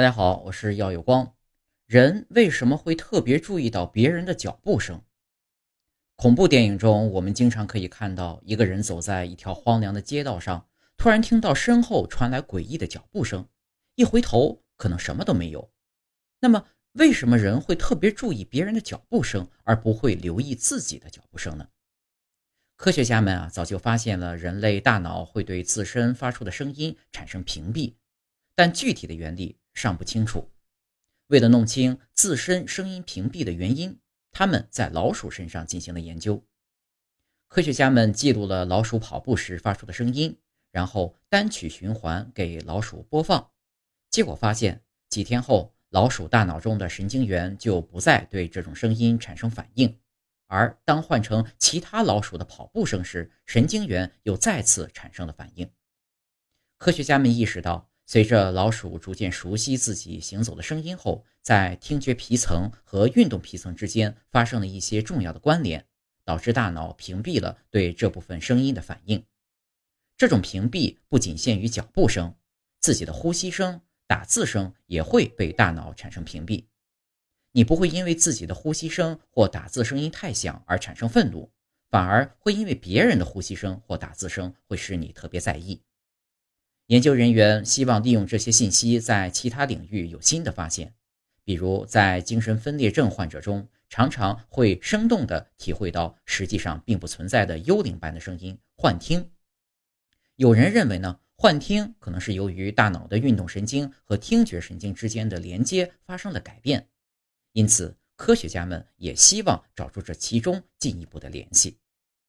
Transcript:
大家好，我是耀有光。人为什么会特别注意到别人的脚步声？恐怖电影中，我们经常可以看到一个人走在一条荒凉的街道上，突然听到身后传来诡异的脚步声，一回头可能什么都没有。那么，为什么人会特别注意别人的脚步声，而不会留意自己的脚步声呢？科学家们啊，早就发现了人类大脑会对自身发出的声音产生屏蔽，但具体的原理。尚不清楚。为了弄清自身声音屏蔽的原因，他们在老鼠身上进行了研究。科学家们记录了老鼠跑步时发出的声音，然后单曲循环给老鼠播放。结果发现，几天后，老鼠大脑中的神经元就不再对这种声音产生反应，而当换成其他老鼠的跑步声时，神经元又再次产生了反应。科学家们意识到。随着老鼠逐渐熟悉自己行走的声音后，在听觉皮层和运动皮层之间发生了一些重要的关联，导致大脑屏蔽了对这部分声音的反应。这种屏蔽不仅限于脚步声，自己的呼吸声、打字声也会被大脑产生屏蔽。你不会因为自己的呼吸声或打字声音太响而产生愤怒，反而会因为别人的呼吸声或打字声会使你特别在意。研究人员希望利用这些信息在其他领域有新的发现，比如在精神分裂症患者中，常常会生动地体会到实际上并不存在的幽灵般的声音幻听。有人认为呢，幻听可能是由于大脑的运动神经和听觉神经之间的连接发生了改变，因此科学家们也希望找出这其中进一步的联系。